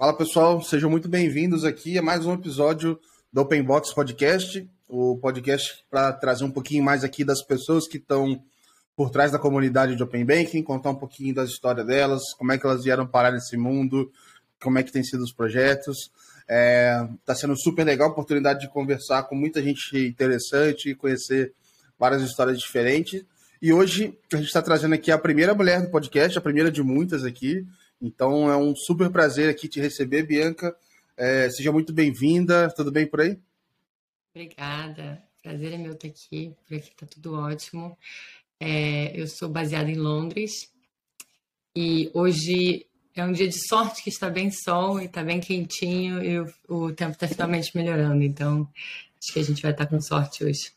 Fala pessoal, sejam muito bem-vindos aqui a mais um episódio do Open Box Podcast, o podcast para trazer um pouquinho mais aqui das pessoas que estão por trás da comunidade de Open Banking, contar um pouquinho da história delas, como é que elas vieram parar nesse mundo, como é que tem sido os projetos. Está é, tá sendo super legal a oportunidade de conversar com muita gente interessante, conhecer várias histórias diferentes. E hoje a gente está trazendo aqui a primeira mulher do podcast, a primeira de muitas aqui, então é um super prazer aqui te receber, Bianca. É, seja muito bem-vinda. Tudo bem por aí? Obrigada. Prazer é meu estar aqui. Por aqui está tudo ótimo. É, eu sou baseada em Londres e hoje é um dia de sorte que está bem sol e está bem quentinho e o, o tempo está finalmente melhorando. Então acho que a gente vai estar com sorte hoje.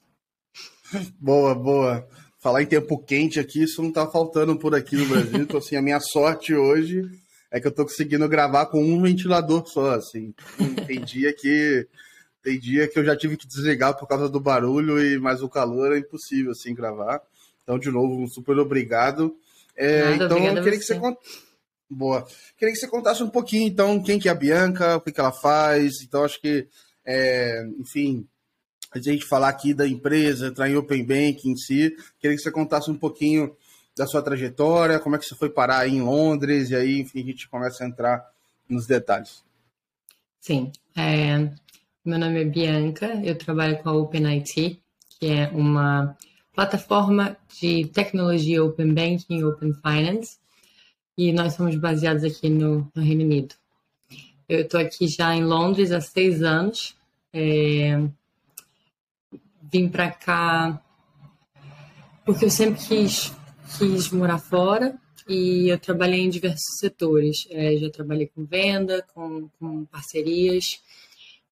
Boa, boa falar em tempo quente aqui, isso não tá faltando por aqui no Brasil. Então, assim, a minha sorte hoje é que eu tô conseguindo gravar com um ventilador só, assim. Tem dia que tem dia que eu já tive que desligar por causa do barulho e mais o calor é impossível assim gravar. Então, de novo, super obrigado. É, Nada, então, eu queria que você cont... Boa. Queria que você contasse um pouquinho, então, quem que é a Bianca, o que, que ela faz. Então, acho que, é, enfim, a gente falar aqui da empresa, entrar em Open Bank em si, queria que você contasse um pouquinho da sua trajetória, como é que você foi parar aí em Londres, e aí, enfim, a gente começa a entrar nos detalhes. Sim. É, meu nome é Bianca, eu trabalho com a OpenIT, que é uma plataforma de tecnologia Open Banking Open Finance, e nós somos baseados aqui no, no Reino Unido. Eu estou aqui já em Londres há seis anos. É, vim para cá porque eu sempre quis, quis morar fora e eu trabalhei em diversos setores. É, já trabalhei com venda, com, com, parcerias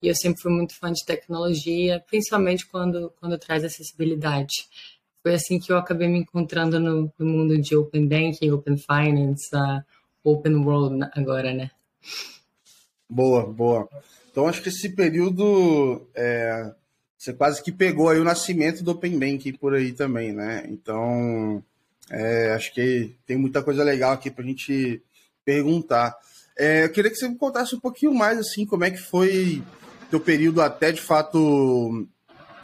e eu sempre fui muito fã de tecnologia, principalmente quando, quando traz acessibilidade. Foi assim que eu acabei me encontrando no, no mundo de Open Banking, Open Finance, uh, Open World agora, né? Boa, boa. Então acho que esse período é, você quase que pegou aí o nascimento do Open Banking por aí também, né? Então, é, acho que tem muita coisa legal aqui para a gente perguntar. É, eu queria que você me contasse um pouquinho mais, assim, como é que foi teu período até, de fato,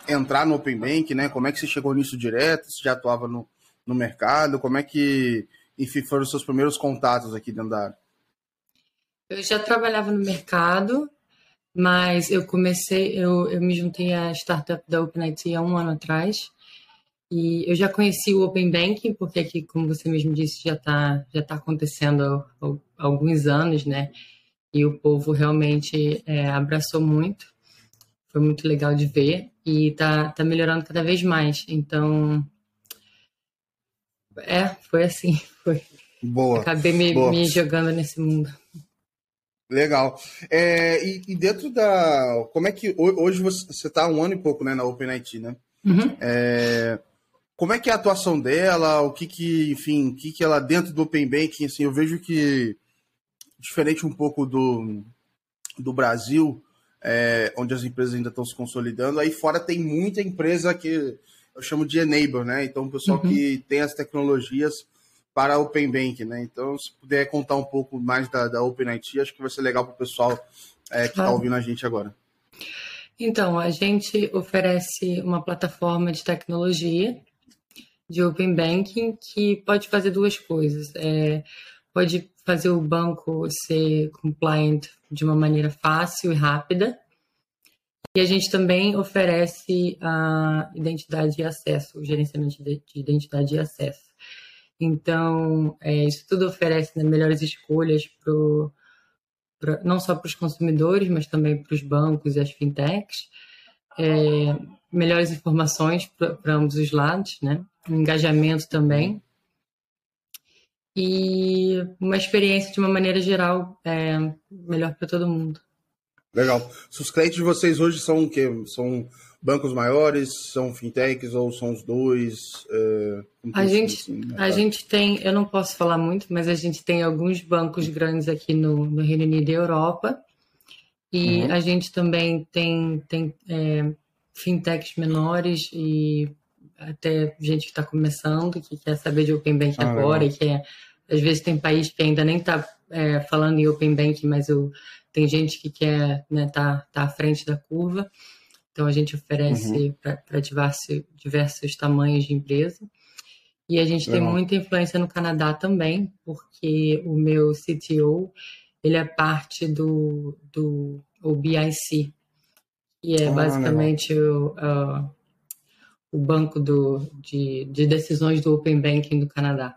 entrar no Open Bank, né? Como é que você chegou nisso direto? Você já atuava no, no mercado? Como é que, enfim, foram os seus primeiros contatos aqui dentro da área? Eu já trabalhava no mercado, mas eu comecei, eu, eu me juntei à startup da OpenIT há um ano atrás. E eu já conheci o Open Banking, porque aqui, como você mesmo disse, já está já tá acontecendo há, alguns anos, né? E o povo realmente é, abraçou muito. Foi muito legal de ver. E está tá melhorando cada vez mais. Então, é, foi assim. Foi. Boa. Acabei me, boa. me jogando nesse mundo. Legal. É, e, e, dentro da. Como é que. Hoje você está um ano e pouco né, na OpenIT, né? Uhum. É, como é que é a atuação dela? O que que, enfim, o que que ela dentro do Open Banking, assim, eu vejo que diferente um pouco do, do Brasil, é, onde as empresas ainda estão se consolidando, aí fora tem muita empresa que eu chamo de enable, né? Então, o pessoal uhum. que tem as tecnologias para a Open Bank, né? Então, se puder contar um pouco mais da, da Open IT, acho que vai ser legal para o pessoal é, que está ouvindo a gente agora. Então, a gente oferece uma plataforma de tecnologia de Open Banking que pode fazer duas coisas. É, pode fazer o banco ser compliant de uma maneira fácil e rápida. E a gente também oferece a identidade e acesso, o gerenciamento de identidade e acesso. Então, é, isso tudo oferece né, melhores escolhas pro, pra, não só para os consumidores, mas também para os bancos e as fintechs, é, melhores informações para ambos os lados, né? engajamento também, e uma experiência de uma maneira geral é, melhor para todo mundo. Legal. Os clientes de vocês hoje são o quê? São bancos maiores, são fintechs ou são os dois? É, a gente, assim, a gente tem, eu não posso falar muito, mas a gente tem alguns bancos grandes aqui no, no Reino Unido e Europa. E uhum. a gente também tem, tem é, fintechs menores e até gente que está começando, que quer saber de Open Bank ah, agora legal. e quer às vezes tem país que ainda nem está é, falando em Open Banking, mas eu, tem gente que quer estar né, tá, tá à frente da curva. Então, a gente oferece uhum. para diversos, diversos tamanhos de empresa. E a gente Legal. tem muita influência no Canadá também, porque o meu CTO, ele é parte do, do o BIC, que é ah, basicamente o, uh, o banco do, de, de decisões do Open Banking do Canadá.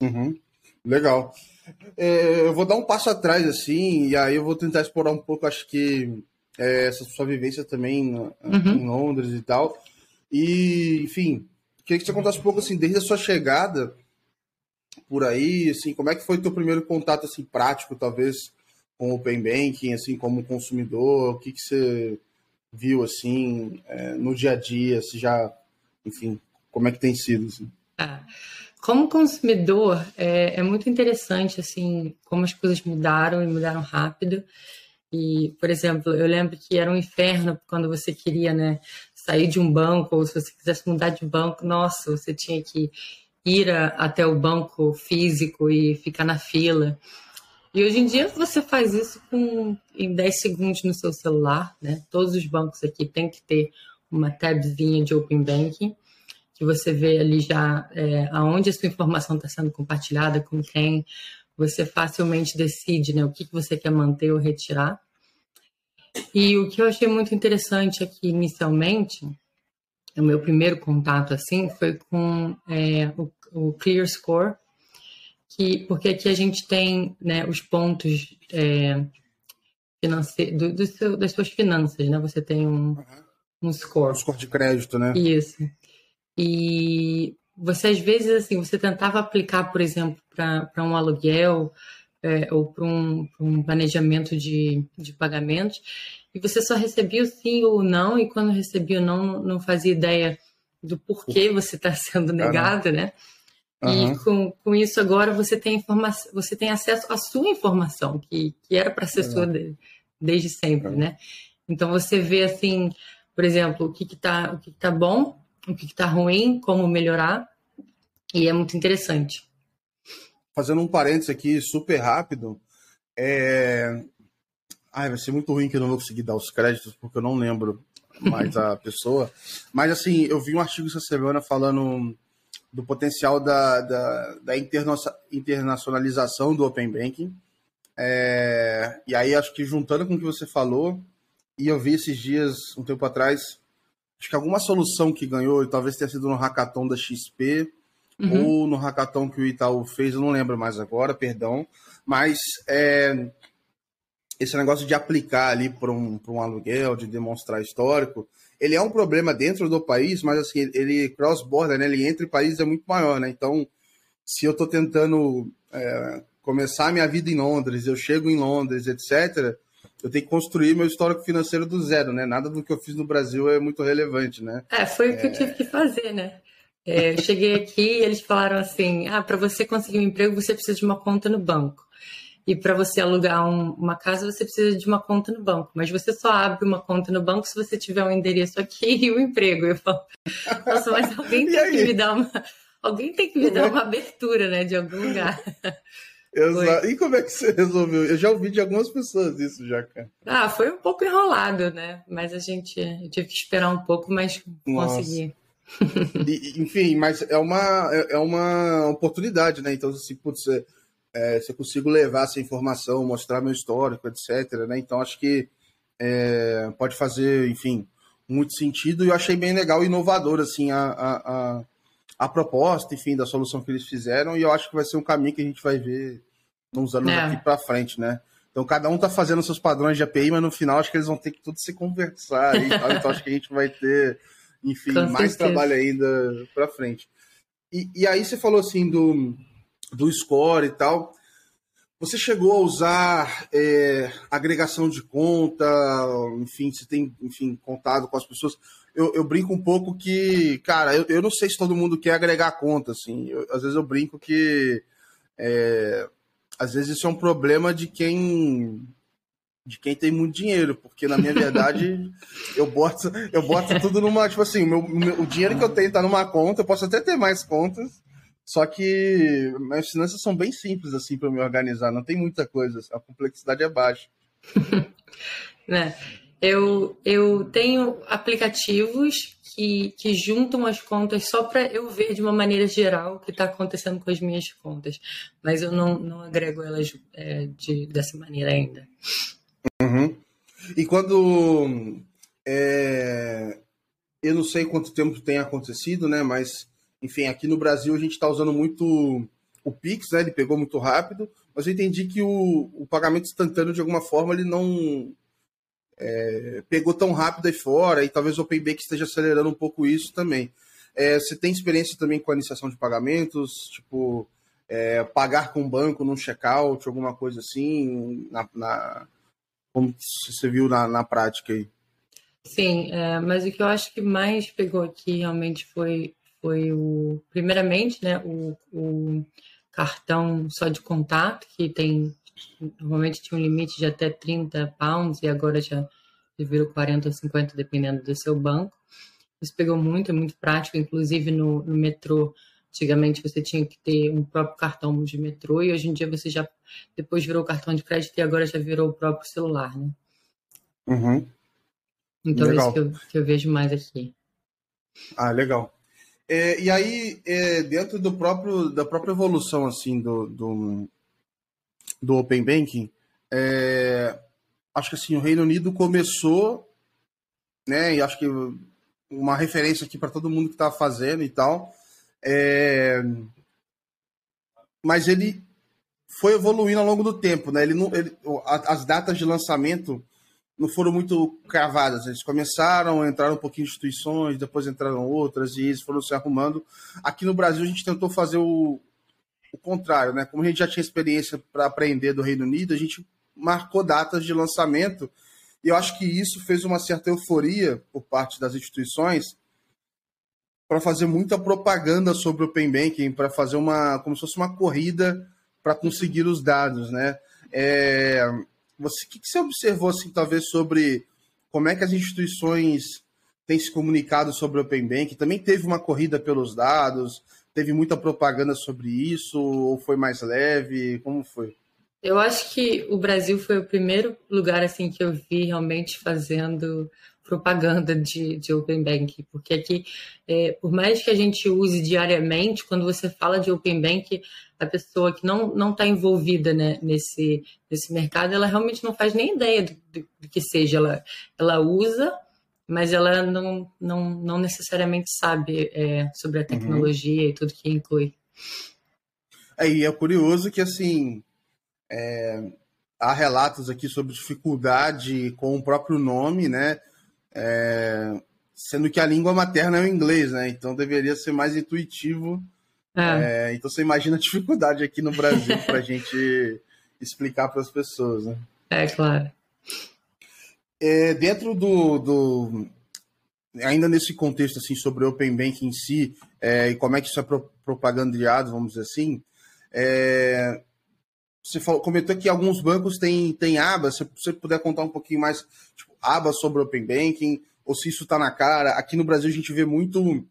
Uhum. Legal. É, eu vou dar um passo atrás, assim, e aí eu vou tentar explorar um pouco, acho que é, essa sua vivência também no, uhum. em Londres e tal. E, enfim, queria que você contasse um pouco, assim, desde a sua chegada por aí, assim, como é que foi o teu primeiro contato, assim, prático, talvez, com o Open Banking, assim, como consumidor, o que, que você viu, assim, é, no dia a dia, se já, enfim, como é que tem sido, assim? Ah, como consumidor, é, é muito interessante, assim, como as coisas mudaram e mudaram rápido. E, por exemplo, eu lembro que era um inferno quando você queria, né, sair de um banco ou se você quisesse mudar de banco, nossa, você tinha que ir a, até o banco físico e ficar na fila. E hoje em dia você faz isso com, em 10 segundos no seu celular, né? Todos os bancos aqui têm que ter uma tabzinha de Open Banking, que você vê ali já é, aonde a sua informação está sendo compartilhada, com quem, você facilmente decide né, o que, que você quer manter ou retirar. E o que eu achei muito interessante aqui inicialmente, o meu primeiro contato assim, foi com é, o, o Clear Score, que, porque aqui a gente tem né, os pontos é, do, do seu, das suas finanças, né? Você tem um, um score. Um score de crédito, né? Isso. E você às vezes assim você tentava aplicar por exemplo para um aluguel é, ou para um, um, planejamento de, de pagamentos e você só recebia o sim ou o não e quando recebia o não não fazia ideia do porquê você está sendo negado né uhum. e com, com isso agora você tem informação você tem acesso à sua informação que, que era para ser uhum. sua de, desde sempre uhum. né então você vê assim por exemplo o que está o que está bom o que está ruim, como melhorar, e é muito interessante. Fazendo um parênteses aqui super rápido, é... Ai, vai ser muito ruim que eu não vou conseguir dar os créditos, porque eu não lembro mais a pessoa. Mas, assim, eu vi um artigo essa semana falando do potencial da, da, da internacionalização do Open Banking. É... E aí, acho que juntando com o que você falou, e eu vi esses dias, um tempo atrás, acho que alguma solução que ganhou, talvez tenha sido no hackathon da XP uhum. ou no hackathon que o Itaú fez, eu não lembro mais agora, perdão. Mas é, esse negócio de aplicar ali para um, um aluguel, de demonstrar histórico, ele é um problema dentro do país, mas assim, ele cross-border, né? Ele entre países é muito maior, né? Então, se eu estou tentando é, começar minha vida em Londres, eu chego em Londres, etc., eu tenho que construir meu histórico financeiro do zero, né? Nada do que eu fiz no Brasil é muito relevante, né? É, foi o que eu tive que fazer, né? É, eu cheguei aqui e eles falaram assim: ah, para você conseguir um emprego, você precisa de uma conta no banco. E para você alugar um, uma casa, você precisa de uma conta no banco. Mas você só abre uma conta no banco se você tiver um endereço aqui e um emprego. Eu falo, nossa, mas alguém tem que me dar uma. Alguém tem que me dar uma abertura, né, de algum lugar. Exato. E como é que você resolveu? Eu já ouvi de algumas pessoas isso já, cara. Ah, foi um pouco enrolado, né? Mas a gente eu tive que esperar um pouco, mas Nossa. consegui. e, enfim, mas é uma, é, é uma oportunidade, né? Então, assim, putz, é, se eu consigo levar essa informação, mostrar meu histórico, etc., né? Então, acho que é, pode fazer, enfim, muito sentido. E eu achei bem legal e inovador, assim, a, a, a a proposta, enfim, da solução que eles fizeram, e eu acho que vai ser um caminho que a gente vai ver nos anos é. daqui para frente, né? Então cada um está fazendo seus padrões de API, mas no final acho que eles vão ter que tudo se conversar, e tal, então acho que a gente vai ter, enfim, Com mais certeza. trabalho ainda para frente. E, e aí você falou assim do, do score e tal. Você chegou a usar é, agregação de conta, enfim, você tem, enfim, contado com as pessoas. Eu, eu brinco um pouco que, cara, eu, eu, não sei se todo mundo quer agregar conta, assim. Eu, às vezes eu brinco que, é, às vezes isso é um problema de quem de quem tem muito dinheiro, porque na minha verdade eu boto, eu boto tudo numa, tipo assim, o, meu, o dinheiro que eu tenho tá numa conta, eu posso até ter mais contas, Só que minhas finanças são bem simples assim para me organizar, não tem muita coisa, a complexidade é baixa. né? Eu, eu tenho aplicativos que, que juntam as contas só para eu ver de uma maneira geral o que está acontecendo com as minhas contas, mas eu não, não agrego elas é, de, dessa maneira ainda. Uhum. E quando. É, eu não sei quanto tempo tem acontecido, né? Mas, enfim, aqui no Brasil a gente está usando muito o Pix, né? Ele pegou muito rápido, mas eu entendi que o, o pagamento instantâneo, de alguma forma, ele não é, pegou tão rápido aí fora e talvez o Open Bank esteja acelerando um pouco isso também. É, você tem experiência também com a iniciação de pagamentos, tipo é, pagar com o banco num checkout, alguma coisa assim, na, na como você viu na, na prática aí? Sim, é, mas o que eu acho que mais pegou aqui realmente foi, foi o, primeiramente, né, o, o cartão só de contato, que tem normalmente tinha um limite de até 30 pounds e agora já virou 40 ou 50, dependendo do seu banco. Isso pegou muito, é muito prático, inclusive no, no metrô. Antigamente você tinha que ter um próprio cartão de metrô e hoje em dia você já depois virou cartão de crédito e agora já virou o próprio celular, né? Uhum. Então legal. é isso que eu, que eu vejo mais aqui. Ah, legal. É, e aí, é, dentro do próprio, da própria evolução assim do, do, do Open Banking, é, acho que assim, o Reino Unido começou, né, e acho que uma referência aqui para todo mundo que está fazendo e tal, é, mas ele foi evoluindo ao longo do tempo, né? Ele não, ele, as datas de lançamento não foram muito cravadas. Eles começaram, entraram um pouquinho instituições, depois entraram outras e eles foram se arrumando. Aqui no Brasil a gente tentou fazer o, o contrário, né? Como a gente já tinha experiência para aprender do Reino Unido, a gente marcou datas de lançamento e eu acho que isso fez uma certa euforia por parte das instituições para fazer muita propaganda sobre o Open Banking, para fazer uma como se fosse uma corrida para conseguir os dados, né? É, você, que, que você observou assim, talvez sobre como é que as instituições têm se comunicado sobre o Open Banking? Também teve uma corrida pelos dados? Teve muita propaganda sobre isso ou foi mais leve? Como foi? Eu acho que o Brasil foi o primeiro lugar assim que eu vi realmente fazendo propaganda de, de Open Bank, porque aqui, é, por mais que a gente use diariamente, quando você fala de Open Bank, a pessoa que não está envolvida né, nesse nesse mercado, ela realmente não faz nem ideia do, do que seja, ela ela usa mas ela não, não, não necessariamente sabe é, sobre a uhum. tecnologia uhum. e tudo que inclui. Aí é, é curioso que assim é, há relatos aqui sobre dificuldade com o próprio nome, né? É, sendo que a língua materna é o inglês, né? Então deveria ser mais intuitivo. É. é então você imagina a dificuldade aqui no Brasil para a gente explicar para as pessoas, né? É claro. É, dentro do, do, ainda nesse contexto assim sobre o Open Bank em si é, e como é que isso é pro, propagandeado, vamos dizer assim, é, você falou, comentou que alguns bancos têm, têm abas. Se você puder contar um pouquinho mais, tipo, abas sobre Open Banking, ou se isso está na cara. Aqui no Brasil a gente vê muito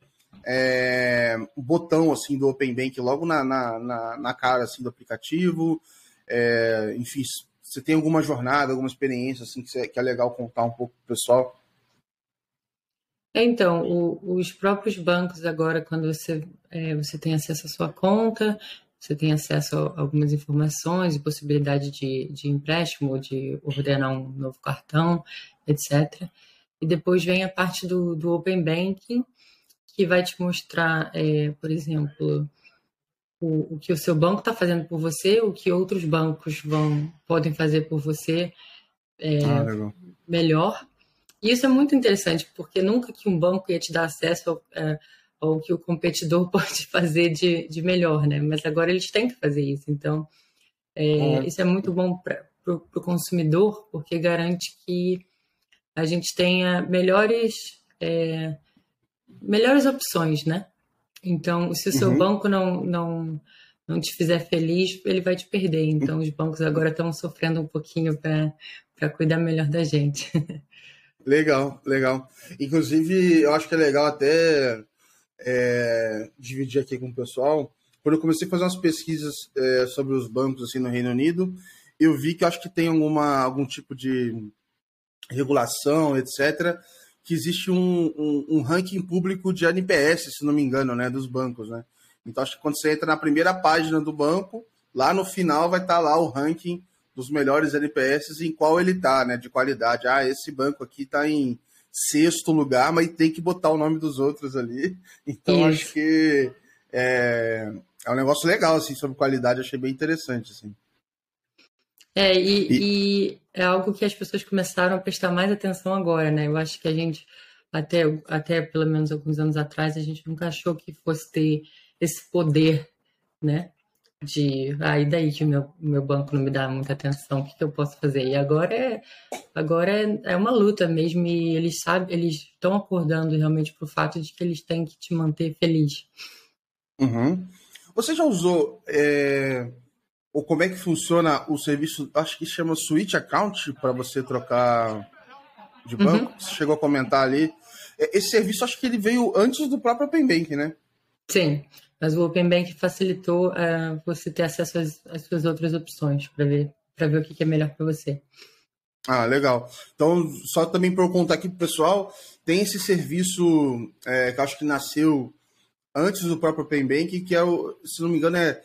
é, botão assim do Open Bank logo na, na, na, na cara assim, do aplicativo. É, enfim, você tem alguma jornada, alguma experiência assim que, que é legal contar um pouco pro pessoal? Então, o, os próprios bancos agora, quando você, é, você tem acesso à sua conta, você tem acesso a algumas informações e possibilidade de, de empréstimo, de ordenar um novo cartão, etc. E depois vem a parte do, do Open Banking, que vai te mostrar, é, por exemplo, o, o que o seu banco está fazendo por você, o que outros bancos vão podem fazer por você é, ah, melhor. E isso é muito interessante, porque nunca que um banco ia te dar acesso ao, é, ao que o competidor pode fazer de, de melhor, né? Mas agora eles têm que fazer isso. Então, é, é. isso é muito bom para o consumidor, porque garante que a gente tenha melhores, é, melhores opções, né? Então, se o seu uhum. banco não, não, não te fizer feliz, ele vai te perder. Então, os bancos agora estão sofrendo um pouquinho para cuidar melhor da gente. Legal, legal. Inclusive, eu acho que é legal até é, dividir aqui com o pessoal, quando eu comecei a fazer umas pesquisas é, sobre os bancos assim no Reino Unido, eu vi que eu acho que tem alguma, algum tipo de regulação, etc., que existe um, um, um, ranking público de NPS, se não me engano, né, dos bancos, né? Então, acho que quando você entra na primeira página do banco, lá no final vai estar lá o ranking dos melhores NPS em qual ele está, né, de qualidade. Ah, esse banco aqui está em sexto lugar, mas tem que botar o nome dos outros ali. Então, Isso. acho que é, é um negócio legal, assim, sobre qualidade, achei bem interessante, assim. É, e, e... e, é algo que as pessoas começaram a prestar mais atenção agora, né? Eu acho que a gente, até, até pelo menos alguns anos atrás, a gente nunca achou que fosse ter esse poder, né? De, ah, e daí que o meu, meu banco não me dá muita atenção, o que, que eu posso fazer? E agora é, agora é, é uma luta mesmo, e eles sabem, eles estão acordando realmente pro fato de que eles têm que te manter feliz. Uhum. Você já usou é ou como é que funciona o serviço, acho que chama Switch Account para você trocar de uhum. banco. Uhum. Você chegou a comentar ali. Esse serviço acho que ele veio antes do próprio Open Bank, né? Sim, mas o Open Bank facilitou uh, você ter acesso às, às suas outras opções para ver, para ver o que é melhor para você. Ah, legal. Então, só também para eu contar aqui pro pessoal, tem esse serviço é, que acho que nasceu antes do próprio Open Bank, que é o, se não me engano, é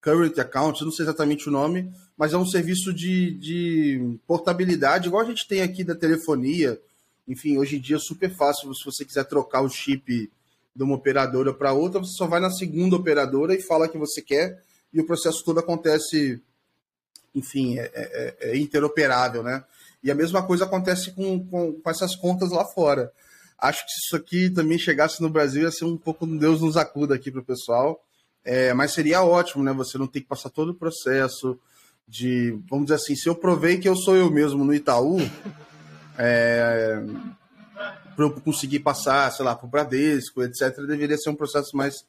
Current Account, não sei exatamente o nome, mas é um serviço de, de portabilidade, igual a gente tem aqui da telefonia. Enfim, hoje em dia é super fácil, se você quiser trocar o chip de uma operadora para outra, você só vai na segunda operadora e fala que você quer, e o processo todo acontece, enfim, é, é, é interoperável, né? E a mesma coisa acontece com, com, com, essas contas lá fora. Acho que se isso aqui também chegasse no Brasil, ia ser um pouco Deus nos acuda aqui para o pessoal. É, mas seria ótimo, né? Você não ter que passar todo o processo de, vamos dizer assim, se eu provei que eu sou eu mesmo no Itaú, é, para eu conseguir passar, sei lá, para o Bradesco, etc., deveria ser um processo mais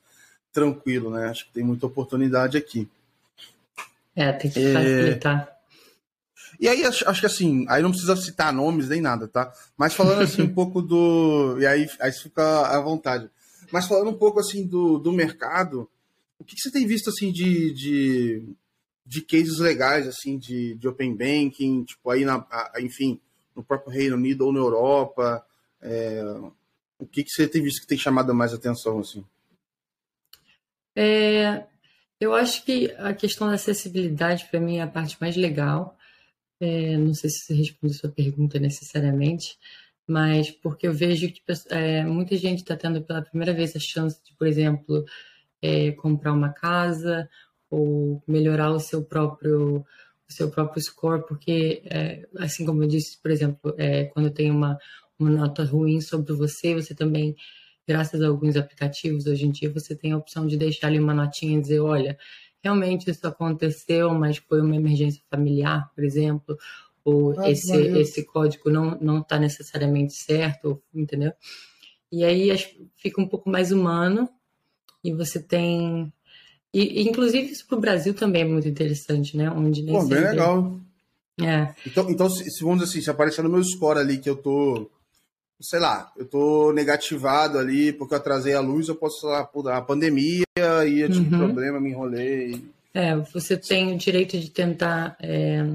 tranquilo, né? Acho que tem muita oportunidade aqui. É, tem que facilitar. É... E aí, acho, acho, que assim, aí não precisa citar nomes nem nada, tá? Mas falando assim um pouco do. E aí, aí fica à vontade. Mas falando um pouco assim do, do mercado, o que, que você tem visto assim de, de, de cases legais assim de, de open banking, tipo aí na, enfim, no próprio Reino Unido ou na Europa? É, o que, que você tem visto que tem chamado mais atenção assim? É, eu acho que a questão da acessibilidade para mim é a parte mais legal. É, não sei se responde a sua pergunta necessariamente, mas porque eu vejo que é, muita gente está tendo pela primeira vez a chance de, por exemplo, é, comprar uma casa ou melhorar o seu próprio o seu próprio score, porque é, assim como eu disse, por exemplo, é, quando tem uma, uma nota ruim sobre você, você também, graças a alguns aplicativos hoje em dia, você tem a opção de deixar ali uma notinha e dizer, olha, realmente isso aconteceu, mas foi uma emergência familiar, por exemplo, ou ah, esse, esse código não não está necessariamente certo, entendeu? E aí fica um pouco mais humano e você tem. E, inclusive, isso para o Brasil também é muito interessante, né? Onde Pô, bem legal. É. Então, então se, se, vamos dizer assim, se aparecer no meu score ali que eu tô, sei lá, eu tô negativado ali porque eu atrasei a luz, eu posso falar, a pandemia e eu tive uhum. problema, me enrolei. É, você tem o direito de tentar é,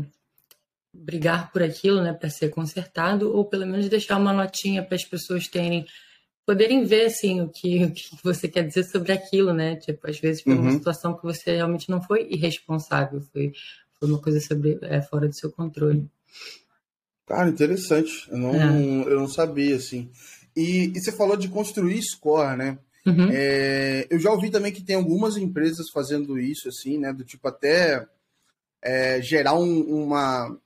brigar por aquilo, né, para ser consertado, ou pelo menos deixar uma notinha para as pessoas terem poderem ver assim o que, o que você quer dizer sobre aquilo, né? Tipo, às vezes foi uhum. uma situação que você realmente não foi irresponsável, foi, foi uma coisa sobre, é, fora do seu controle. Cara, interessante. Eu não, é. eu não sabia, assim. E, e, você falou de construir score, né? Uhum. É, eu já ouvi também que tem algumas empresas fazendo isso, assim, né? Do tipo até é, gerar um, uma,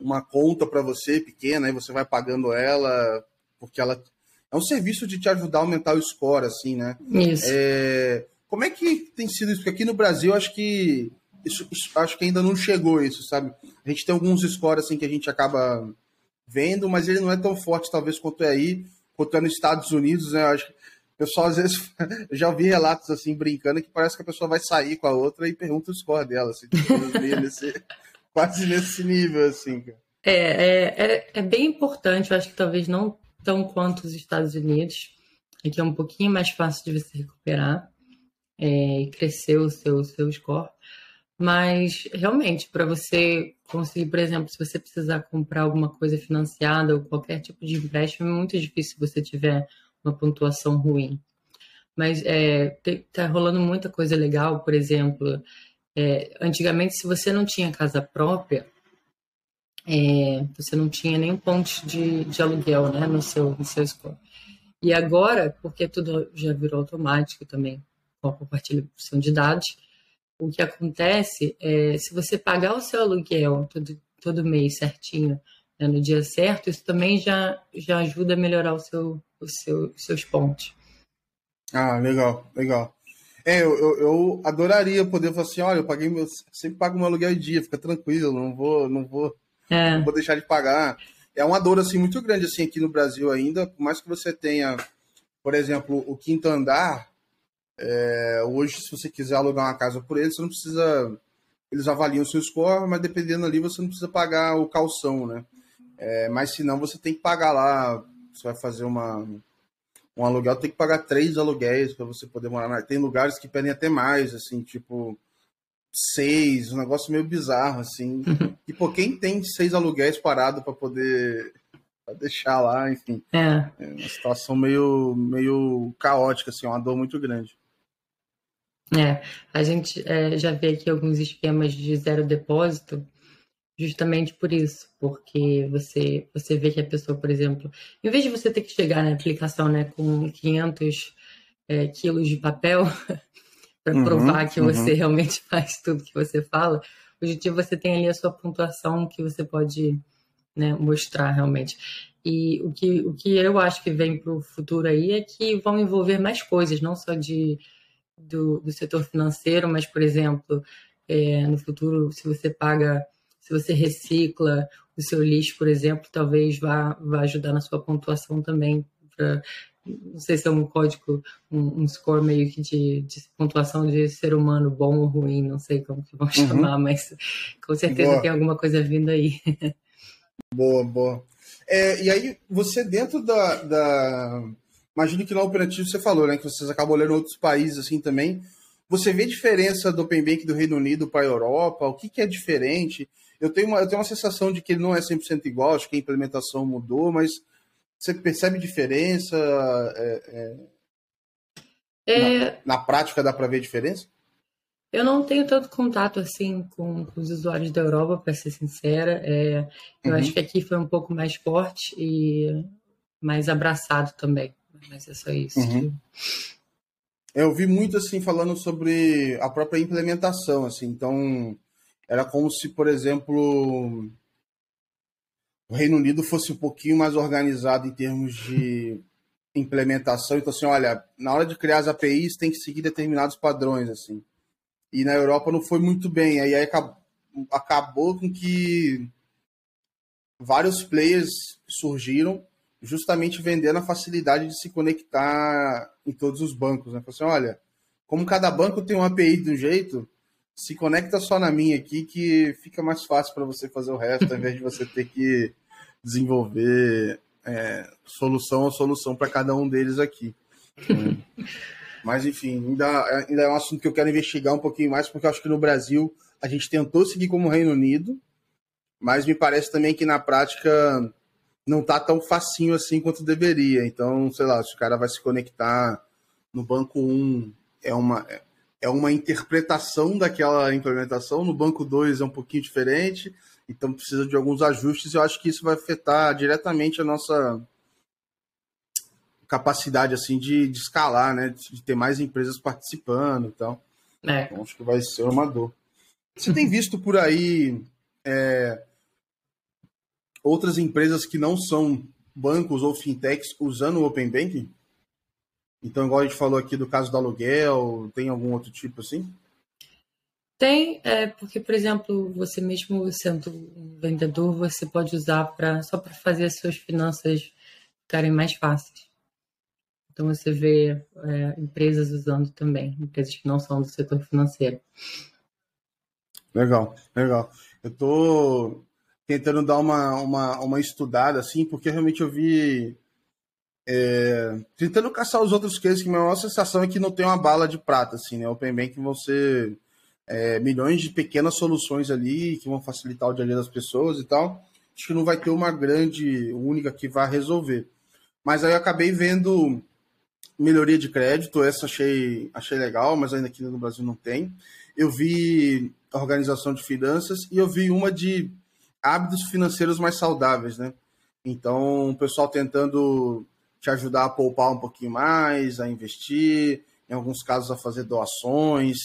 uma conta para você pequena, aí você vai pagando ela, porque ela é um serviço de te ajudar a aumentar o score, assim, né? Isso. É, como é que tem sido isso? Porque aqui no Brasil, acho que isso, isso, acho que ainda não chegou isso, sabe? A gente tem alguns scores assim que a gente acaba vendo, mas ele não é tão forte talvez quanto é aí, quanto é nos Estados Unidos, né? Acho que o pessoal às vezes eu já ouvi relatos assim brincando que parece que a pessoa vai sair com a outra e pergunta o score dela, assim, tipo, nesse, quase nesse nível assim. Cara. É, é, é, é bem importante, eu acho que talvez não tão quanto os Estados Unidos. Aqui é um pouquinho mais fácil de você recuperar. é, e crescer o seu, seu score. Mas, realmente, para você conseguir, por exemplo, se você precisar comprar alguma coisa financiada ou qualquer tipo de empréstimo, é muito difícil se você tiver uma pontuação ruim. Mas é, tá rolando muita coisa legal, por exemplo, é, antigamente, se você não tinha casa própria, é, você não tinha nenhum ponto de, de aluguel né, no, seu, no seu score. E agora, porque tudo já virou automático também, com a compartilhação de dados, o que acontece é, se você pagar o seu aluguel todo, todo mês certinho, né, no dia certo, isso também já, já ajuda a melhorar o seu, o seu, os seus pontos. Ah, legal, legal. É, eu, eu, eu, adoraria poder falar assim, olha, eu paguei meu, sempre pago meu aluguel em dia, fica tranquilo, não vou, não vou, é. vou deixar de pagar. É uma dor assim muito grande assim aqui no Brasil ainda, por mais que você tenha, por exemplo, o quinto andar, é, hoje se você quiser alugar uma casa por eles, você não precisa, eles avaliam o seu score, mas dependendo ali você não precisa pagar o calção, né? É, mas se não você tem que pagar lá, você vai fazer uma um aluguel tem que pagar três aluguéis para você poder morar. Tem lugares que pedem até mais, assim, tipo seis, um negócio meio bizarro, assim. Uhum. E por quem tem seis aluguéis parados para poder pra deixar lá, enfim. É. é. uma situação meio, meio caótica, assim, uma dor muito grande. É, a gente é, já vê aqui alguns esquemas de zero depósito justamente por isso, porque você você vê que a pessoa, por exemplo, em vez de você ter que chegar na aplicação né, com 500 é, quilos de papel para uhum, provar que uhum. você realmente faz tudo que você fala, hoje em dia você tem ali a sua pontuação que você pode né, mostrar realmente. E o que, o que eu acho que vem para o futuro aí é que vão envolver mais coisas, não só de, do, do setor financeiro, mas, por exemplo, é, no futuro, se você paga se você recicla o seu lixo, por exemplo, talvez vá, vá ajudar na sua pontuação também. Pra, não sei se é um código, um, um score meio que de, de, pontuação de ser humano bom ou ruim, não sei como que vão uhum. chamar, mas com certeza boa. tem alguma coisa vindo aí. boa, boa. É, e aí, você dentro da, da... Imagino que no operativo você falou, né? Que vocês acabam olhando outros países assim também. Você vê diferença do Open Bank do Reino Unido para a Europa? O que, que é diferente? eu tenho uma, eu tenho uma sensação de que ele não é 100% igual, acho que a implementação mudou, mas você percebe diferença? É, é, é... Na, na, prática dá para ver diferença? Eu não tenho tanto contato assim com, com os usuários da Europa, para ser sincera. É, eu uhum. acho que aqui foi um pouco mais forte e mais abraçado também. Mas é só isso. Uhum. Eu vi muito assim falando sobre a própria implementação, assim. Então, era como se, por exemplo, o Reino Unido fosse um pouquinho mais organizado em termos de implementação. Então, assim, olha, na hora de criar as APIs tem que seguir determinados padrões, assim. E na Europa não foi muito bem. Aí, aí acabou, acabou com que vários players surgiram justamente vendendo a facilidade de se conectar em todos os bancos. Né? Assim, olha, como cada banco tem uma API de um jeito, se conecta só na minha aqui que fica mais fácil para você fazer o resto, ao invés de você ter que desenvolver é, solução a solução para cada um deles aqui. É. Mas, enfim, ainda, ainda é um assunto que eu quero investigar um pouquinho mais, porque eu acho que no Brasil a gente tentou seguir como Reino Unido, mas me parece também que na prática não tá tão facinho assim quanto deveria. Então, sei lá, se o cara vai se conectar no banco 1, é uma é uma interpretação daquela implementação. No banco 2 é um pouquinho diferente, então precisa de alguns ajustes. Eu acho que isso vai afetar diretamente a nossa capacidade assim de, de escalar, né? De ter mais empresas participando e tal. É. Então, acho que vai ser uma dor. Você tem visto por aí é, outras empresas que não são bancos ou fintechs usando o Open Banking? Então, igual a gente falou aqui do caso do aluguel, tem algum outro tipo assim? Tem, é, porque, por exemplo, você mesmo sendo um vendedor, você pode usar pra, só para fazer as suas finanças ficarem mais fáceis. Então, você vê é, empresas usando também, empresas que não são do setor financeiro. Legal, legal. Eu estou tentando dar uma, uma, uma estudada, assim, porque realmente eu vi É, tentando caçar os outros cases, que a maior sensação é que não tem uma bala de prata, assim, né? Open Bank vão ser é, milhões de pequenas soluções ali que vão facilitar o dia a dia das pessoas e tal. Acho que não vai ter uma grande, única que vá resolver. Mas aí eu acabei vendo melhoria de crédito, essa achei, achei legal, mas ainda aqui no Brasil não tem. Eu vi organização de finanças e eu vi uma de hábitos financeiros mais saudáveis, né? Então, o pessoal tentando te ajudar a poupar um pouquinho mais, a investir, em alguns casos a fazer doações,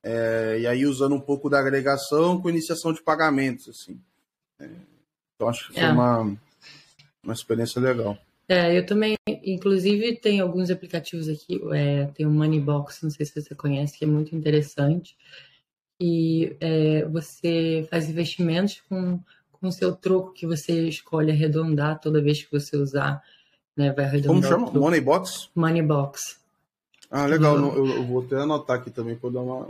é, e aí usando um pouco da agregação com iniciação de pagamentos, assim. É, então acho que foi é. uma, uma experiência legal. É, eu também, inclusive, tem alguns aplicativos aqui, é, tem o Moneybox, não sei se você conhece, que é muito interessante, e é, você faz investimentos com com o seu troco que você escolhe arredondar toda vez que você usar né? Vai arredondar. Como chama? Money Box? Money Box. Ah, legal. Eu, eu, vou até anotar aqui também para dar uma,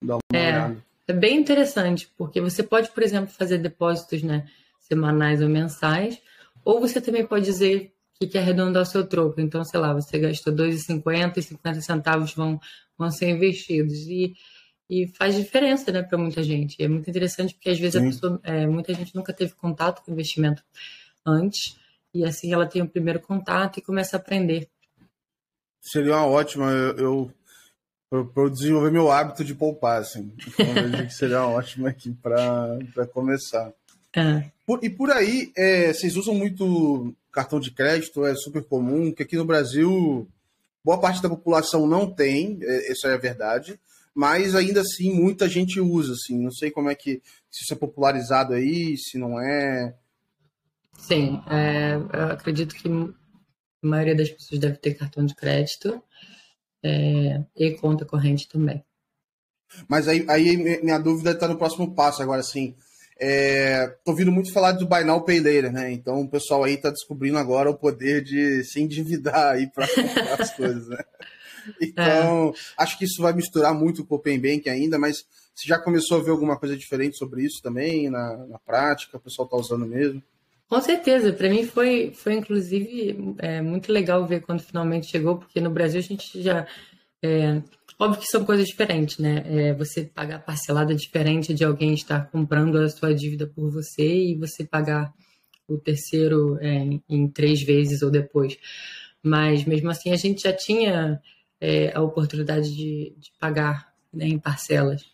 dar uma é, olhada. É bem interessante, porque você pode, por exemplo, fazer depósitos né, semanais ou mensais, ou você também pode dizer que quer arredondar o seu troco. Então, sei lá, você gastou 2,50 e 50 centavos vão, vão ser investidos. E, e faz diferença né, para muita gente. É muito interessante porque às vezes a pessoa, é, muita gente nunca teve contato com investimento antes e assim ela tem o primeiro contato e começa a aprender. Seria uma ótima, eu, eu para desenvolver meu hábito de poupar, assim. Então, eu vejo que seria uma ótima aqui para começar. É. Por, e por aí, é, vocês usam muito cartão de crédito, é super comum, que aqui no Brasil boa parte da população não tem, é, isso é a verdade, mas ainda assim muita gente usa, assim. Não sei como é que se isso é popularizado aí, se não é. Sim, é, eu acredito que a maioria das pessoas deve ter cartão de crédito é, e conta corrente também. Mas aí, aí minha dúvida está no próximo passo agora, assim. É, tô ouvindo muito falar do Buy Now Pay Later, né? Então o pessoal aí está descobrindo agora o poder de se endividar aí para comprar as coisas, né? Então, é. acho que isso vai misturar muito com o Open Bank ainda, mas você já começou a ver alguma coisa diferente sobre isso também na, na prática? O pessoal está usando mesmo? Com certeza, para mim foi, foi inclusive é, muito legal ver quando finalmente chegou, porque no Brasil a gente já. É, óbvio que são coisas diferentes, né? É, você pagar parcelada diferente de alguém estar comprando a sua dívida por você e você pagar o terceiro é, em, em três vezes ou depois. Mas mesmo assim a gente já tinha é, a oportunidade de, de pagar né, em parcelas.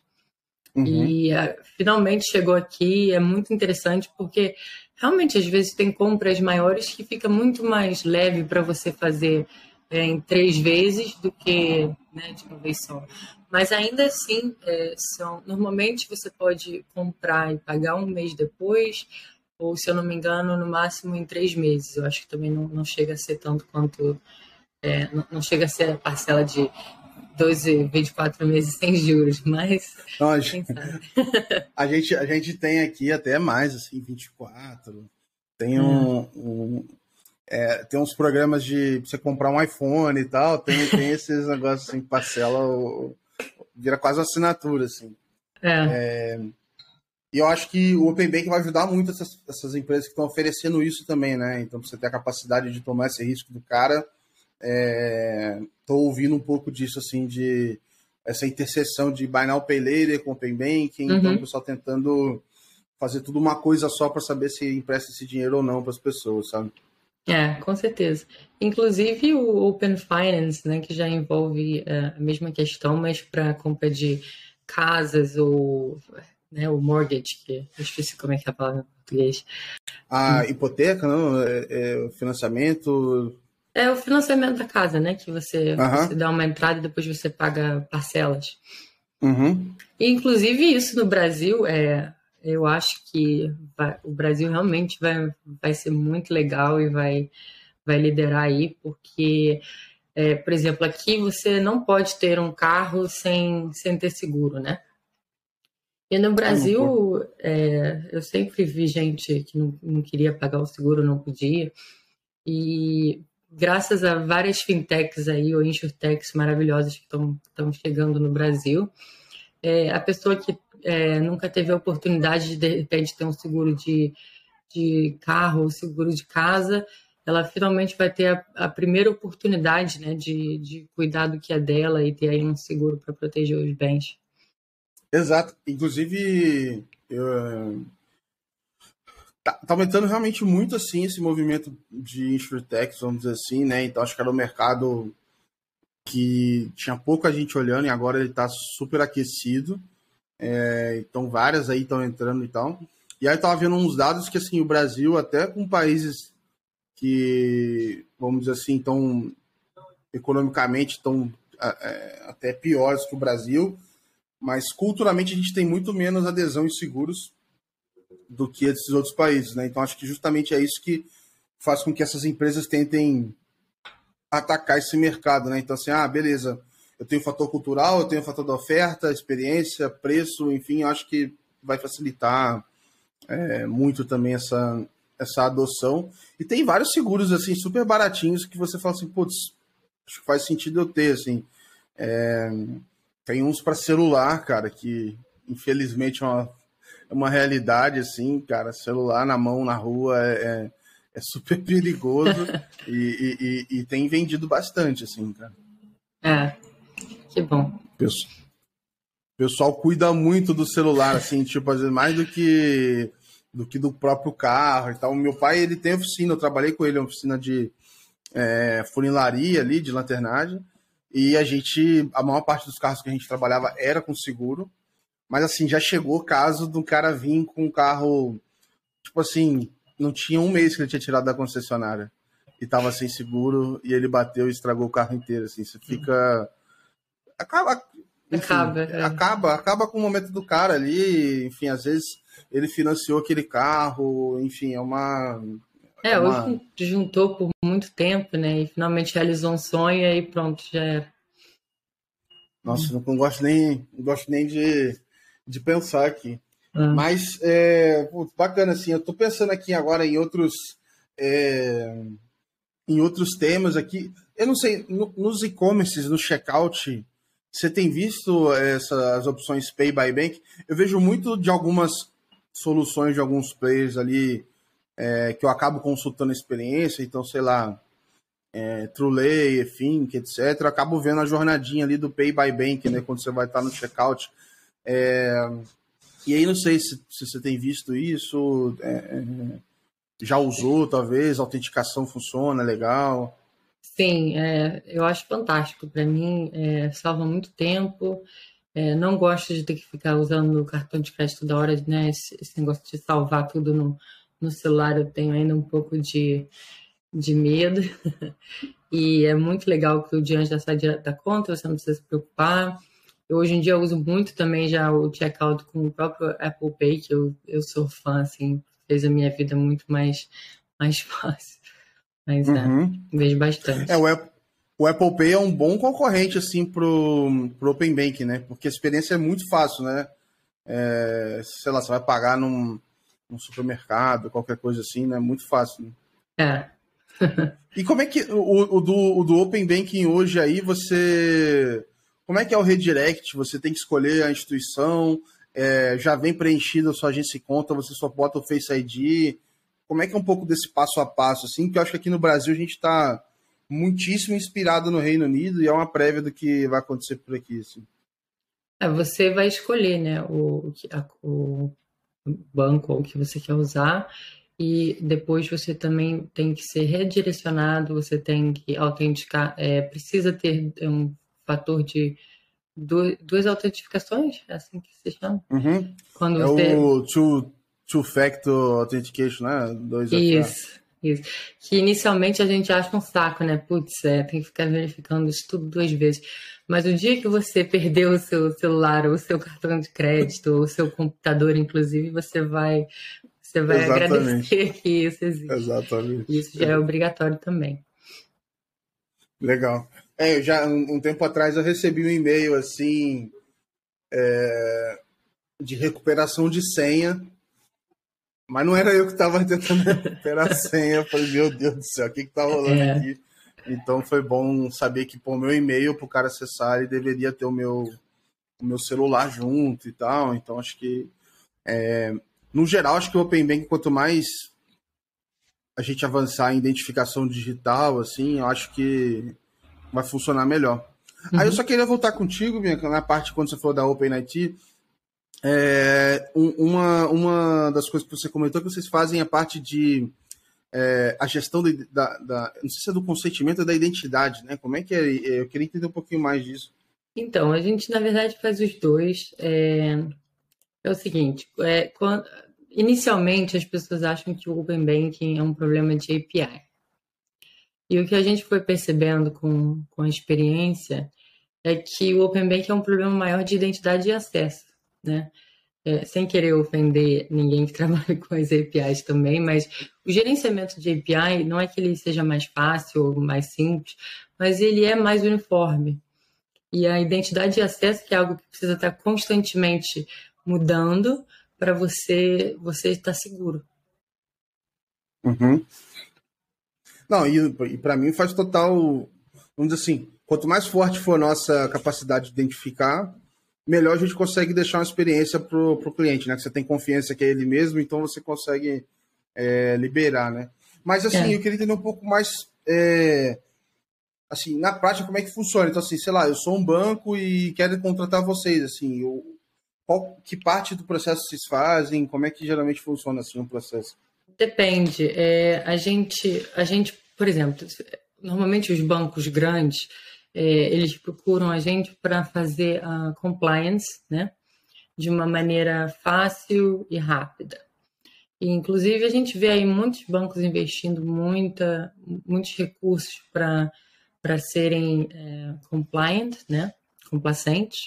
Uhum. E a, finalmente chegou aqui, é muito interessante porque realmente às vezes tem compras maiores que fica muito mais leve para você fazer é, em três vezes do que né, de uma vez só. Mas ainda assim, é, são normalmente você pode comprar e pagar um mês depois, ou se eu não me engano, no máximo em três meses. Eu acho que também não, não chega a ser tanto quanto. É, não, não chega a ser a parcela de 12, 24 meses sem juros, mas. Não, a, gente, a, gente, tem aqui até mais, assim, 24. Tem um. Hum. um é, tem uns programas de você comprar um iPhone e tal, tem, tem esses negócios assim, parcela, vira quase uma assinatura, assim. É. é. e eu acho que o Open Bank vai ajudar muito essas, essas empresas que estão oferecendo isso também, né? Então, você ter a capacidade de tomar esse risco do cara Estou é, ouvindo um pouco disso, assim, de essa interseção de Buy Now Pay Later com Open Banking, uhum. então o pessoal tentando fazer tudo uma coisa só para saber se empresta esse dinheiro ou não para as pessoas, sabe? É, com certeza. Inclusive o Open Finance, né, que já envolve uh, a mesma questão, mas para compra de casas ou né, o mortgage, que eu esqueci como é que é a palavra em português. A hipoteca, não? É, é, financiamento. É o financiamento da casa, né? Que você, uhum. você dá uma entrada e depois você paga parcelas. Uhum. E, inclusive, isso no Brasil, é, eu acho que vai, o Brasil realmente vai, vai ser muito legal e vai, vai liderar aí, porque, é, por exemplo, aqui você não pode ter um carro sem, sem ter seguro, né? E no Brasil, é, eu sempre vi gente que não, não queria pagar o seguro, não podia. E graças a várias fintechs aí, ou insurtechs maravilhosas que estão chegando no Brasil, é, a pessoa que é, nunca teve a oportunidade de, de repente, ter um seguro de, de carro ou seguro de casa, ela finalmente vai ter a, a primeira oportunidade né, de, de cuidar do que é dela e ter aí um seguro para proteger os bens. Exato. Inclusive, eu, tá, tá, aumentando realmente muito assim esse movimento de insurtechs, vamos dizer assim, né? Então acho que era um mercado que tinha pouca gente olhando e agora ele está super aquecido. É, então várias aí estão entrando e tal. E aí eu tava vendo uns dados que assim, o Brasil, até com países que, vamos dizer assim, estão economicamente estão é, até piores que o Brasil, mas culturalmente a gente tem muito menos adesão em seguros do que esses outros países, né? Então acho que justamente é isso que faz com que essas empresas tentem atacar esse mercado, né? Então assim, ah, beleza, eu tenho fator cultural, eu tenho fator da oferta, experiência, preço, enfim, acho que vai facilitar é, muito também essa essa adoção. E tem vários seguros assim super baratinhos que você fala assim, putz, acho que faz sentido eu ter assim. É, tem uns para celular, cara, que infelizmente é uma, é uma realidade, assim, cara. Celular na mão, na rua, é, é, é super perigoso e, e, e, tem vendido bastante, assim, cara. É, que bom. Pessoal, pessoal cuida muito do celular, assim, tipo, às vezes mais do que do que do próprio carro e tal. Meu pai, ele tem oficina, eu trabalhei com ele, uma oficina de é, funilaria ali, de lanternagem. E a gente, a maior parte dos carros que a gente trabalhava era com seguro. Mas assim, já chegou o caso de um cara vir com um carro, tipo assim, não tinha um mês que ele tinha tirado da concessionária. E tava sem seguro, e ele bateu e estragou o carro inteiro, assim. Você fica. Acaba. Enfim, acaba, é. acaba, acaba com o momento do cara ali. Enfim, às vezes ele financiou aquele carro, enfim, é uma. É, é uma... hoje juntou por muito tempo, né? E finalmente realizou um sonho e pronto, já era. Nossa, não, gosto nem, não gosto nem de, de pensar aqui. Hum. Mas é bacana, assim, eu tô pensando aqui agora em outros. É, em outros temas aqui. Eu não sei, no, nos e-commerces, no checkout, você tem visto essas opções Pay by Bank? Eu vejo muito de algumas soluções de alguns players ali é, que eu acabo consultando a experiência, então, sei lá, é, Trulay, Efink, etc. Eu acabo vendo a jornadinha ali do Pay by Bank, né? Quando você vai estar no checkout. É, e aí, não sei se, se você tem visto isso, é, é já usou, talvez, autenticação funciona, legal. Sim, é, eu acho fantástico. Para mim, é, salva muito tempo. É, não gosto de ter que ficar usando o cartão de crédito da hora, né? Esse, esse negócio de salvar tudo no, no celular eu tenho ainda um pouco de, de medo. e é muito legal que o já sai direto da conta, você não precisa se preocupar. Eu, hoje em dia eu uso muito também já o checkout com o próprio Apple Pay, que eu, eu sou fã, assim, fez a minha vida muito mais, mais fácil. Mas é, uhum. é, vejo bastante. É, o Apple, o Apple Pay é um bom concorrente, assim, pro, pro Open Bank, né? Porque a experiência é muito fácil, né? É, sei lá, você vai pagar num, um supermercado, qualquer coisa assim, né? Muito fácil. Né? É. e como é que o, o, do, o do Open Banking hoje aí, você. Como é que é o redirect? Você tem que escolher a instituição, é, já vem preenchida a sua agência e conta, você só bota o Face ID. Como é que é um pouco desse passo a passo, assim? Que eu acho que aqui no Brasil a gente está muitíssimo inspirado no Reino Unido e é uma prévia do que vai acontecer por aqui. Assim. É, você vai escolher né, o, o, banco ou o que você quer usar e depois você também tem que ser redirecionado, você tem que autenticar, é, precisa ter um fator de duas, autentificações, é assim que se chama? Uhum. Quando é você... o two, two factor authentication, né? Dois Isso. Isso. Que inicialmente a gente acha um saco, né? Putz, é, tem que ficar verificando isso tudo duas vezes. Mas o dia que você perdeu o seu celular, ou o seu cartão de crédito, ou o seu computador, inclusive, você vai, você vai agradecer que isso existe. Exatamente. Isso já é obrigatório também. Legal. É, já um, um tempo atrás eu recebi um e-mail assim é, de recuperação de senha mas não era eu que estava tentando recuperar a senha. Eu falei, meu Deus do céu, o que está rolando é. aqui? Então foi bom saber que o meu e-mail para o cara acessar, ele deveria ter o meu, o meu celular junto e tal. Então acho que, é, no geral, acho que o Open Bank, quanto mais a gente avançar em identificação digital, assim, eu acho que vai funcionar melhor. Uhum. Aí eu uhum. só queria voltar contigo, Bianca, na parte quando você falou da OpenIT. É, uma, uma das coisas que você comentou é que vocês fazem a parte de é, a gestão de, da, da, não sei se é do consentimento ou da identidade, né? Como é que é? Eu queria entender um pouquinho mais disso. Então, a gente na verdade faz os dois. É, é o seguinte, é, quando, inicialmente as pessoas acham que o Open Banking é um problema de API. E o que a gente foi percebendo com, com a experiência é que o Open Banking é um problema maior de identidade e acesso, né? É, sem querer ofender ninguém que trabalha com as APIs também, mas o gerenciamento de API não é que ele seja mais fácil ou mais simples, mas ele é mais uniforme. E a identidade e acesso, que é algo que precisa estar constantemente mudando para você você estar seguro. Uhum. Não, e, e para mim faz total. Vamos dizer assim, quanto mais forte for a nossa capacidade de identificar, melhor a gente consegue deixar uma experiência para o cliente, né? Que você tem confiança que é ele mesmo, então você consegue é, liberar, né? Mas assim, é. eu queria entender um pouco mais. É, assim, na prática, como é que funciona? Então, assim, sei lá, eu sou um banco e quero contratar vocês, assim, eu, qual, que parte do processo vocês fazem? Como é que geralmente funciona assim o processo? Depende. É, a gente, a gente, por exemplo, normalmente os bancos grandes, é, eles procuram a gente para fazer a compliance, né, de uma maneira fácil e rápida. E, inclusive, a gente vê aí muitos bancos investindo muita, muitos recursos para serem é, compliant, né, complacentes.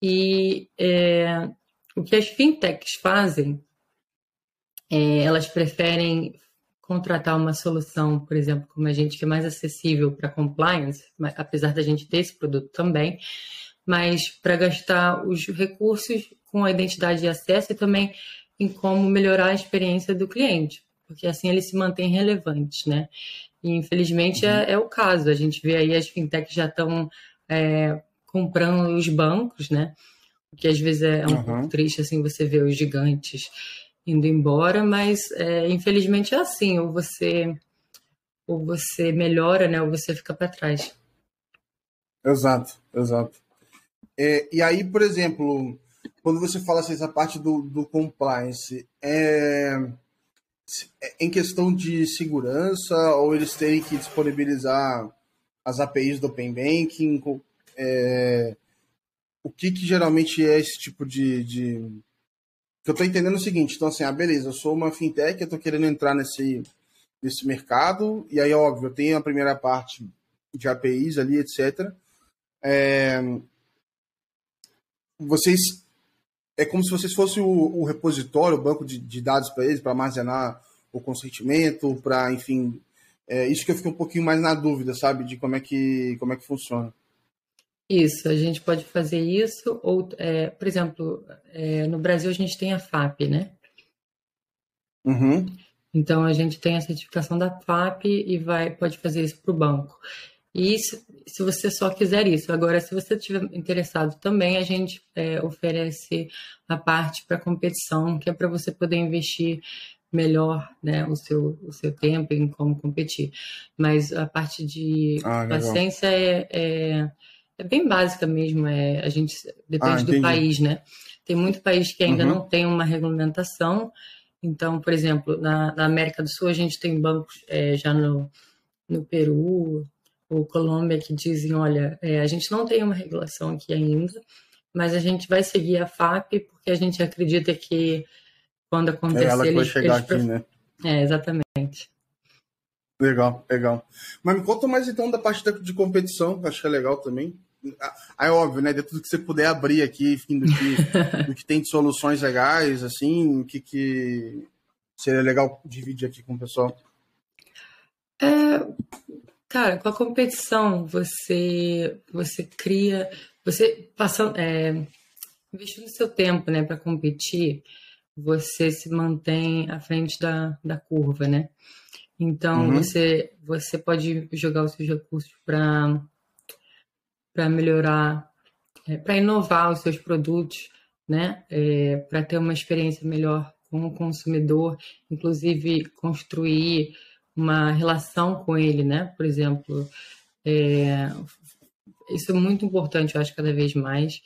E é, o que as fintechs fazem é, elas preferem contratar uma solução, por exemplo, como a gente, que é mais acessível para compliance, apesar da gente ter esse produto também, mas para gastar os recursos com a identidade de acesso e também em como melhorar a experiência do cliente, porque assim ele se mantém relevante, né? E infelizmente uhum. é, é, o caso. A gente vê aí as fintechs já estão é, comprando os bancos, né? O que às vezes é um uhum. pouco triste assim você ver os gigantes indo embora, mas é, infelizmente é assim, ou você ou você melhora, né, ou você fica para trás. Exato, exato. É, e aí, por exemplo, quando você fala assim, essa parte do, do compliance, é, é em questão de segurança ou eles terem que disponibilizar as APIs do Open Banking? É, o que, que geralmente é esse tipo de, de eu estou entendendo o seguinte, então assim, ah, beleza, eu sou uma fintech, eu estou querendo entrar nesse, nesse mercado, e aí, óbvio, eu tenho a primeira parte de APIs ali, etc. É, vocês, é como se vocês fossem o, o repositório, o banco de, de dados para eles, para armazenar o consentimento, para, enfim, é, isso que eu fiquei um pouquinho mais na dúvida, sabe, de como é que, como é que funciona. Isso, a gente pode fazer isso, ou, é, por exemplo, é, no Brasil a gente tem a FAP, né? Uhum. Então a gente tem a certificação da FAP e vai, pode fazer isso para o banco. E se, se você só quiser isso. Agora, se você estiver interessado também, a gente é, oferece a parte para competição, que é para você poder investir melhor né, o, seu, o seu tempo em como competir. Mas a parte de ah, paciência é, é é bem básica mesmo. É, a gente depende ah, do país, né? Tem muito país que ainda uhum. não tem uma regulamentação. Então, por exemplo, na, na América do Sul, a gente tem bancos é, já no, no Peru ou Colômbia que dizem: olha, é, a gente não tem uma regulação aqui ainda, mas a gente vai seguir a FAP porque a gente acredita que quando acontecer. É ela que vai chegar eles... aqui, né? É, exatamente. Legal, legal. Mas me conta mais então da parte de competição, acho que é legal também. Aí, óbvio, né? De tudo que você puder abrir aqui, enfim, do que, do que tem de soluções legais, assim, o que, que seria legal dividir aqui com o pessoal. É, cara, com a competição, você, você cria, você passando, é, investindo seu tempo, né, para competir, você se mantém à frente da, da curva, né? Então, uhum. você, você pode jogar os seus recursos para para melhorar, é, para inovar os seus produtos, né? É, para ter uma experiência melhor com o consumidor, inclusive construir uma relação com ele, né? Por exemplo, é, isso é muito importante, eu acho, cada vez mais.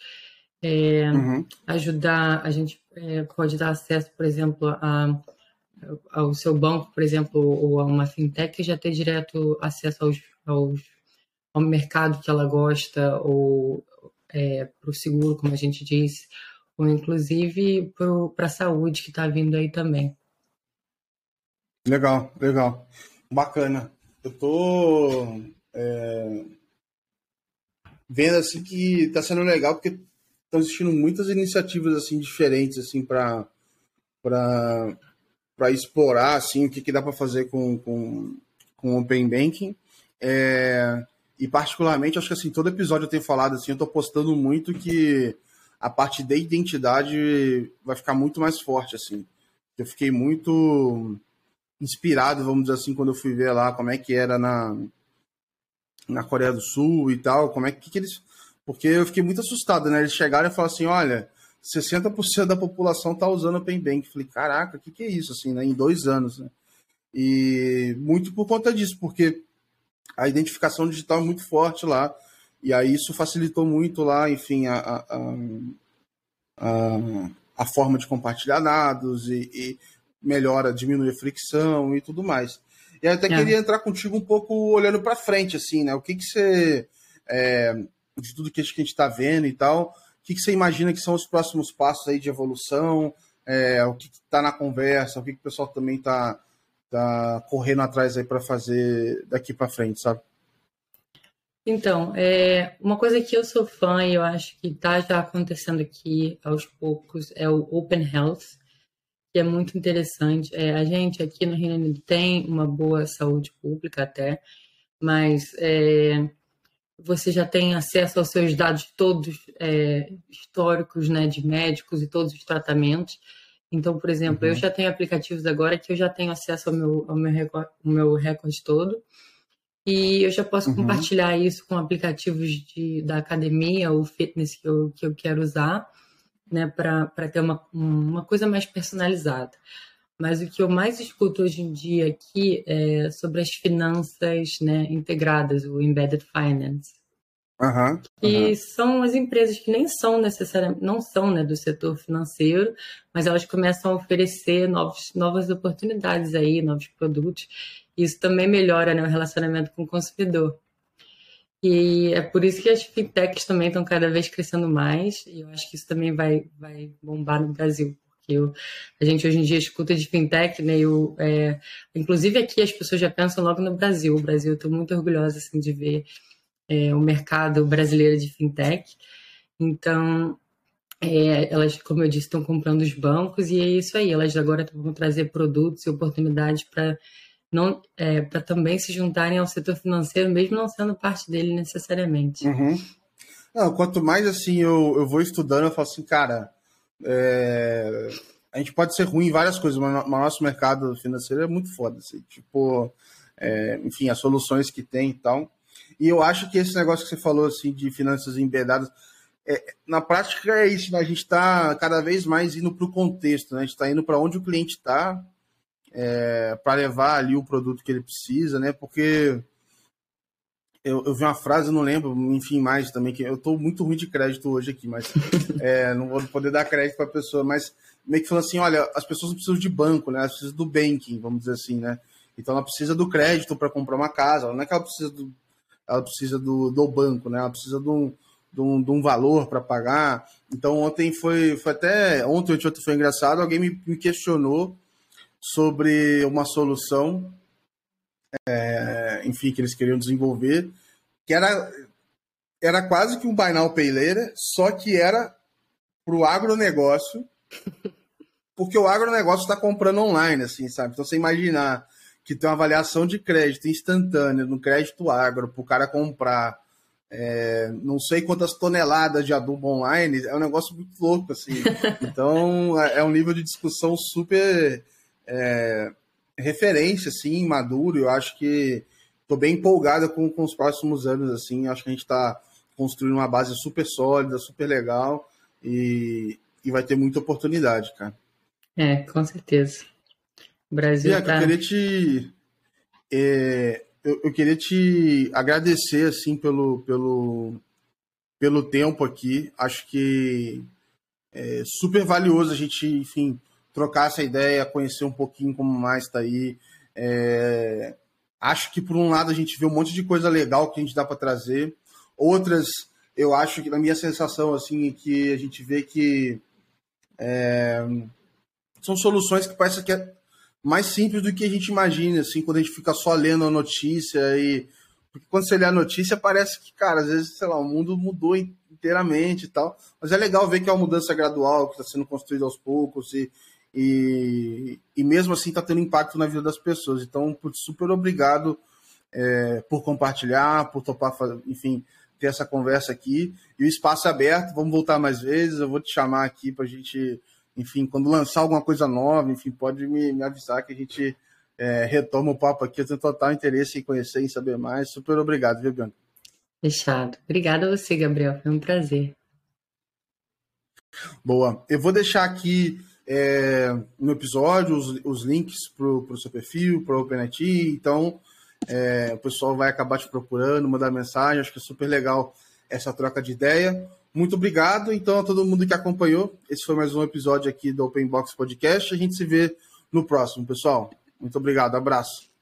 É, uhum. Ajudar, a gente é, pode dar acesso, por exemplo, a, ao seu banco, por exemplo, ou a uma fintech, já ter direto acesso aos, aos, ao mercado que ela gosta, ou é, para o seguro, como a gente disse, ou inclusive para a saúde que está vindo aí também. Legal, legal. Bacana. Eu tô é, vendo assim que está sendo legal porque estão existindo muitas iniciativas assim diferentes assim para para para explorar assim o que, que dá para fazer com, com, com Open Banking. É, e particularmente, acho que assim, todo episódio eu tenho falado assim, eu estou postando muito que a parte da identidade vai ficar muito mais forte, assim. Eu fiquei muito inspirado, vamos dizer assim, quando eu fui ver lá como é que era na, na Coreia do Sul e tal, como é que, que eles. Porque eu fiquei muito assustado, né? Eles chegaram e falaram assim: olha, 60% da população está usando o Open Bank. Falei, caraca, o que, que é isso, assim, né? Em dois anos, né? E muito por conta disso, porque a identificação digital é muito forte lá. E aí isso facilitou muito lá, enfim, a, a, a, a forma de compartilhar dados e, e, melhora, diminui a fricção e tudo mais. E até é. queria entrar contigo um pouco olhando para frente, assim, né? O que, que você, é, de tudo que a gente está vendo e tal, que, que você imagina que são os próximos passos aí de evolução? É, o que está na conversa, o que, que o pessoal também está tá correndo atrás aí para fazer daqui para frente, sabe? Então, é, uma coisa que eu sou fã e eu acho que está já acontecendo aqui aos poucos é o Open Health, que é muito interessante. É, a gente aqui no Reino Unido tem uma boa saúde pública até, mas é, você já tem acesso aos seus dados todos é, históricos, né, de médicos e todos os tratamentos. Então, por exemplo, uhum. eu já tenho aplicativos agora que eu já tenho acesso ao meu, ao meu, recorde, ao meu recorde todo. E eu já posso uhum. compartilhar isso com aplicativos de, da academia ou fitness que eu, que eu quero usar, né, para ter uma, uma coisa mais personalizada. Mas o que eu mais escuto hoje em dia aqui é sobre as finanças né, integradas, o embedded finance. Uhum, e são as empresas que nem são necessariamente, não são né, do setor financeiro, mas elas começam a oferecer novos, novas oportunidades aí, novos produtos. Isso também melhora né, o relacionamento com o consumidor. E é por isso que as fintechs também estão cada vez crescendo mais, e eu acho que isso também vai, vai bombar no Brasil. Eu, a gente hoje em dia escuta de fintech, né? Eu, é, inclusive aqui as pessoas já pensam logo no Brasil. O Brasil, estou muito orgulhosa assim, de ver é, o mercado brasileiro de fintech. Então, é, elas, como eu disse, estão comprando os bancos e é isso aí. Elas agora vão trazer produtos e oportunidades para não é, para também se juntarem ao setor financeiro, mesmo não sendo parte dele necessariamente. Uhum. Não, quanto mais assim eu, eu vou estudando, eu falo assim, cara, é, a gente pode ser ruim em várias coisas, mas nosso mercado financeiro é muito foda, assim, tipo, é, enfim, as soluções que tem e tal. E eu acho que esse negócio que você falou assim de finanças embedadas, é, na prática é isso, né? A gente está cada vez mais indo para o contexto, né? A gente está indo para onde o cliente está é, para levar ali o produto que ele precisa, né? Porque eu, eu vi uma frase, não lembro, enfim, mais também, que eu estou muito ruim de crédito hoje aqui, mas é, não vou poder dar crédito para a pessoa, mas meio que falando assim, olha, as pessoas não precisam de banco, né? Elas precisam do banking, vamos dizer assim, né? Então ela precisa do crédito para comprar uma casa, não é que ela precisa do, ela precisa do, do banco, né? Ela precisa de um, de um, de um valor para pagar. Então ontem foi, foi até ontem, ontem foi engraçado, alguém me, me questionou sobre uma solução, é, enfim, que eles queriam desenvolver, que era, era quase que um Buy Now Pay Later, só que era para o agronegócio, porque o agronegócio está comprando online, assim, sabe? Então, você imaginar que tem uma avaliação de crédito instantânea no crédito agro para o cara comprar é, não sei quantas toneladas de adubo online, é um negócio muito louco, assim. Então, é, é um nível de discussão super é, referência, assim, maduro. Eu acho que estou bem empolgada com, com os próximos anos, assim. Acho que a gente está construindo uma base super sólida, super legal e, e vai ter muita oportunidade, cara. É, com certeza. O Brasil Bianca, tá... eu queria te é, eu, eu, queria te agradecer assim pelo pelo pelo tempo aqui. Acho que é super valioso a gente, enfim, trocar essa ideia, conhecer um pouquinho como mais está aí. É, acho que por um lado a gente vê um monte de coisa legal que a gente dá para trazer. Outras, eu acho que na minha sensação assim que a gente vê que é, são soluções que parece que é mais simples do que a gente imagina, assim, quando a gente fica só lendo a notícia e porque quando você lê a notícia parece que, cara, às vezes, sei lá, o mundo mudou inteiramente e tal, mas é legal ver que é uma mudança gradual, que está sendo construída aos poucos e, e, e mesmo assim está tendo impacto na vida das pessoas. Então, super obrigado é, por compartilhar, por topar, enfim, ter essa conversa aqui. E o espaço é aberto, vamos voltar mais vezes, eu vou te chamar aqui para a gente enfim, quando lançar alguma coisa nova, enfim, pode me, me avisar que a gente é, retoma o papo aqui. Eu tenho total interesse em conhecer, em saber mais. Super obrigado, viu, Bianca? Fechado. Obrigada a você, Gabriel. Foi um prazer. Boa. Eu vou deixar aqui é, no episódio os, os links para o seu perfil, para o OpenIT. Então, é, o pessoal vai acabar te procurando, mandar mensagem. Acho que é super legal essa troca de ideia. Muito obrigado, então, a todo mundo que acompanhou. Esse foi mais um episódio aqui do Open Box Podcast. A gente se vê no próximo, pessoal. Muito obrigado, abraço.